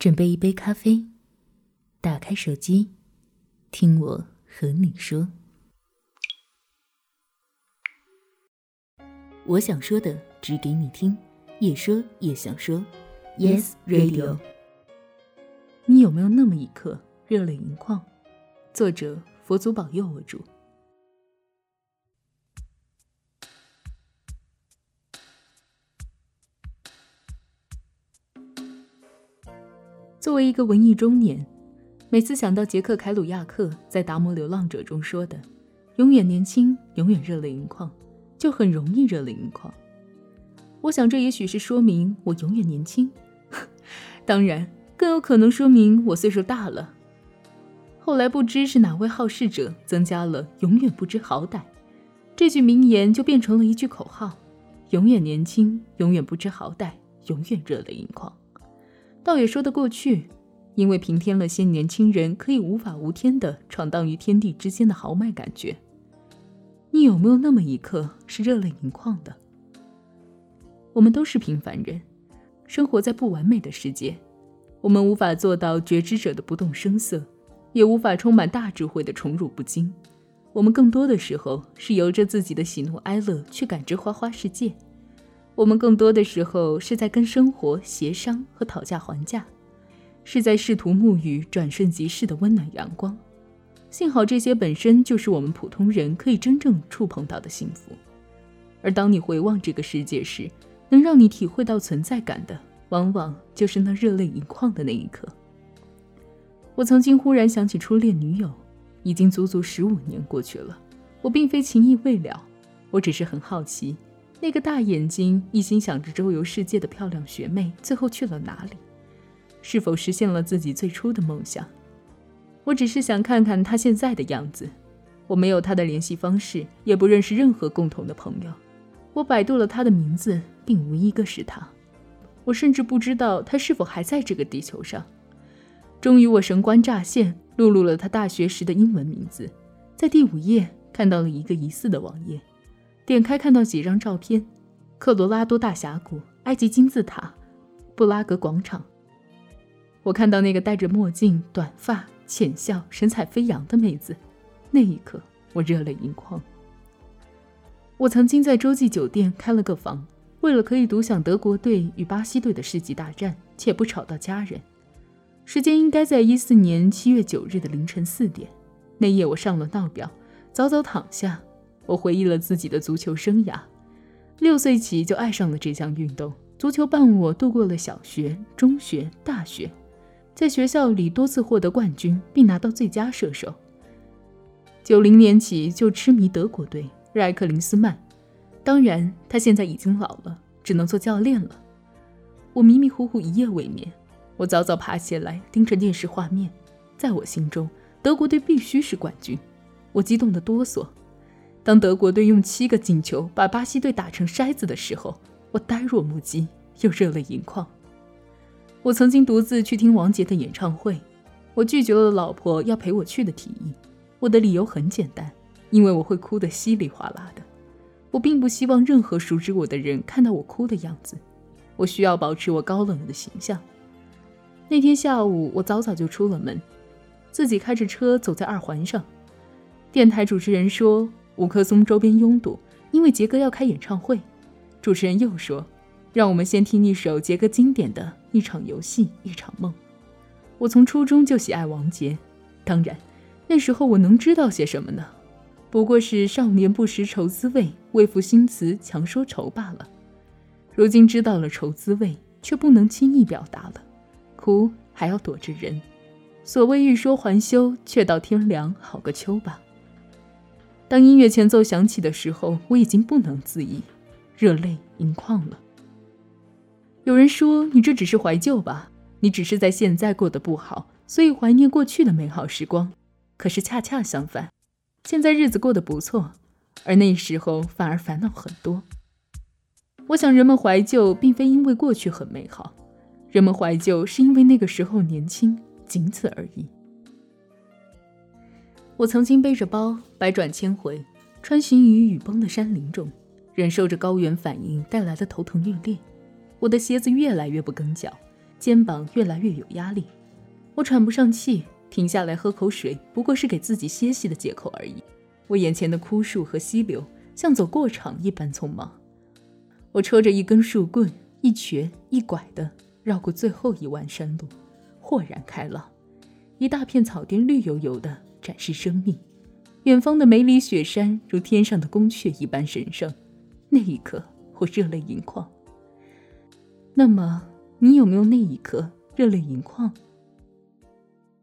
准备一杯咖啡，打开手机，听我和你说。我想说的，只给你听，也说也想说。Yes Radio。你有没有那么一刻热泪盈眶？作者：佛祖保佑我主。作为一个文艺中年，每次想到杰克·凯鲁亚克在《达摩流浪者》中说的“永远年轻，永远热泪盈眶”，就很容易热泪盈眶。我想，这也许是说明我永远年轻，当然，更有可能说明我岁数大了。后来不知是哪位好事者增加了“永远不知好歹”这句名言，就变成了一句口号：“永远年轻，永远不知好歹，永远热泪盈眶。”倒也说得过去，因为平添了些年轻人可以无法无天的闯荡于天地之间的豪迈感觉。你有没有那么一刻是热泪盈眶的？我们都是平凡人，生活在不完美的世界，我们无法做到觉知者的不动声色，也无法充满大智慧的宠辱不惊。我们更多的时候是由着自己的喜怒哀乐去感知花花世界。我们更多的时候是在跟生活协商和讨价还价，是在试图沐浴转瞬即逝的温暖阳光。幸好这些本身就是我们普通人可以真正触碰到的幸福。而当你回望这个世界时，能让你体会到存在感的，往往就是那热泪盈眶的那一刻。我曾经忽然想起初恋女友，已经足足十五年过去了。我并非情意未了，我只是很好奇。那个大眼睛、一心想着周游世界的漂亮学妹，最后去了哪里？是否实现了自己最初的梦想？我只是想看看她现在的样子。我没有她的联系方式，也不认识任何共同的朋友。我百度了她的名字，并无一个是她。我甚至不知道她是否还在这个地球上。终于，我神官乍现，录入了她大学时的英文名字，在第五页看到了一个疑似的网页。点开看到几张照片：科罗拉多大峡谷、埃及金字塔、布拉格广场。我看到那个戴着墨镜、短发、浅笑、神采飞扬的妹子，那一刻我热泪盈眶。我曾经在洲际酒店开了个房，为了可以独享德国队与巴西队的世纪大战，且不吵到家人。时间应该在一四年七月九日的凌晨四点。那夜我上了闹表，早早躺下。我回忆了自己的足球生涯，六岁起就爱上了这项运动。足球伴我度过了小学、中学、大学，在学校里多次获得冠军，并拿到最佳射手。九零年起就痴迷德国队，热爱克林斯曼。当然，他现在已经老了，只能做教练了。我迷迷糊糊一夜未眠，我早早爬起来盯着电视画面。在我心中，德国队必须是冠军。我激动的哆嗦。当德国队用七个进球把巴西队打成筛子的时候，我呆若木鸡，又热泪盈眶。我曾经独自去听王杰的演唱会，我拒绝了老婆要陪我去的提议。我的理由很简单，因为我会哭得稀里哗啦的。我并不希望任何熟知我的人看到我哭的样子，我需要保持我高冷的形象。那天下午，我早早就出了门，自己开着车走在二环上。电台主持人说。五棵松周边拥堵，因为杰哥要开演唱会。主持人又说：“让我们先听一首杰哥经典的《一场游戏一场梦》。”我从初中就喜爱王杰，当然，那时候我能知道些什么呢？不过是“少年不识愁滋味，为赋新词强说愁”罢了。如今知道了愁滋味，却不能轻易表达了，哭还要躲着人。所谓欲说还休，却道天凉好个秋吧。当音乐前奏响起的时候，我已经不能自已，热泪盈眶了。有人说你这只是怀旧吧，你只是在现在过得不好，所以怀念过去的美好时光。可是恰恰相反，现在日子过得不错，而那时候反而烦恼很多。我想人们怀旧，并非因为过去很美好，人们怀旧是因为那个时候年轻，仅此而已。我曾经背着包百转千回，穿行于雨崩的山林中，忍受着高原反应带来的头疼欲裂。我的鞋子越来越不跟脚，肩膀越来越有压力。我喘不上气，停下来喝口水，不过是给自己歇息的借口而已。我眼前的枯树和溪流像走过场一般匆忙。我抽着一根树棍，一瘸一拐地绕过最后一弯山路，豁然开朗。一大片草甸绿油油的，展示生命。远方的梅里雪山如天上的宫阙一般神圣。那一刻，我热泪盈眶。那么，你有没有那一刻热泪盈眶？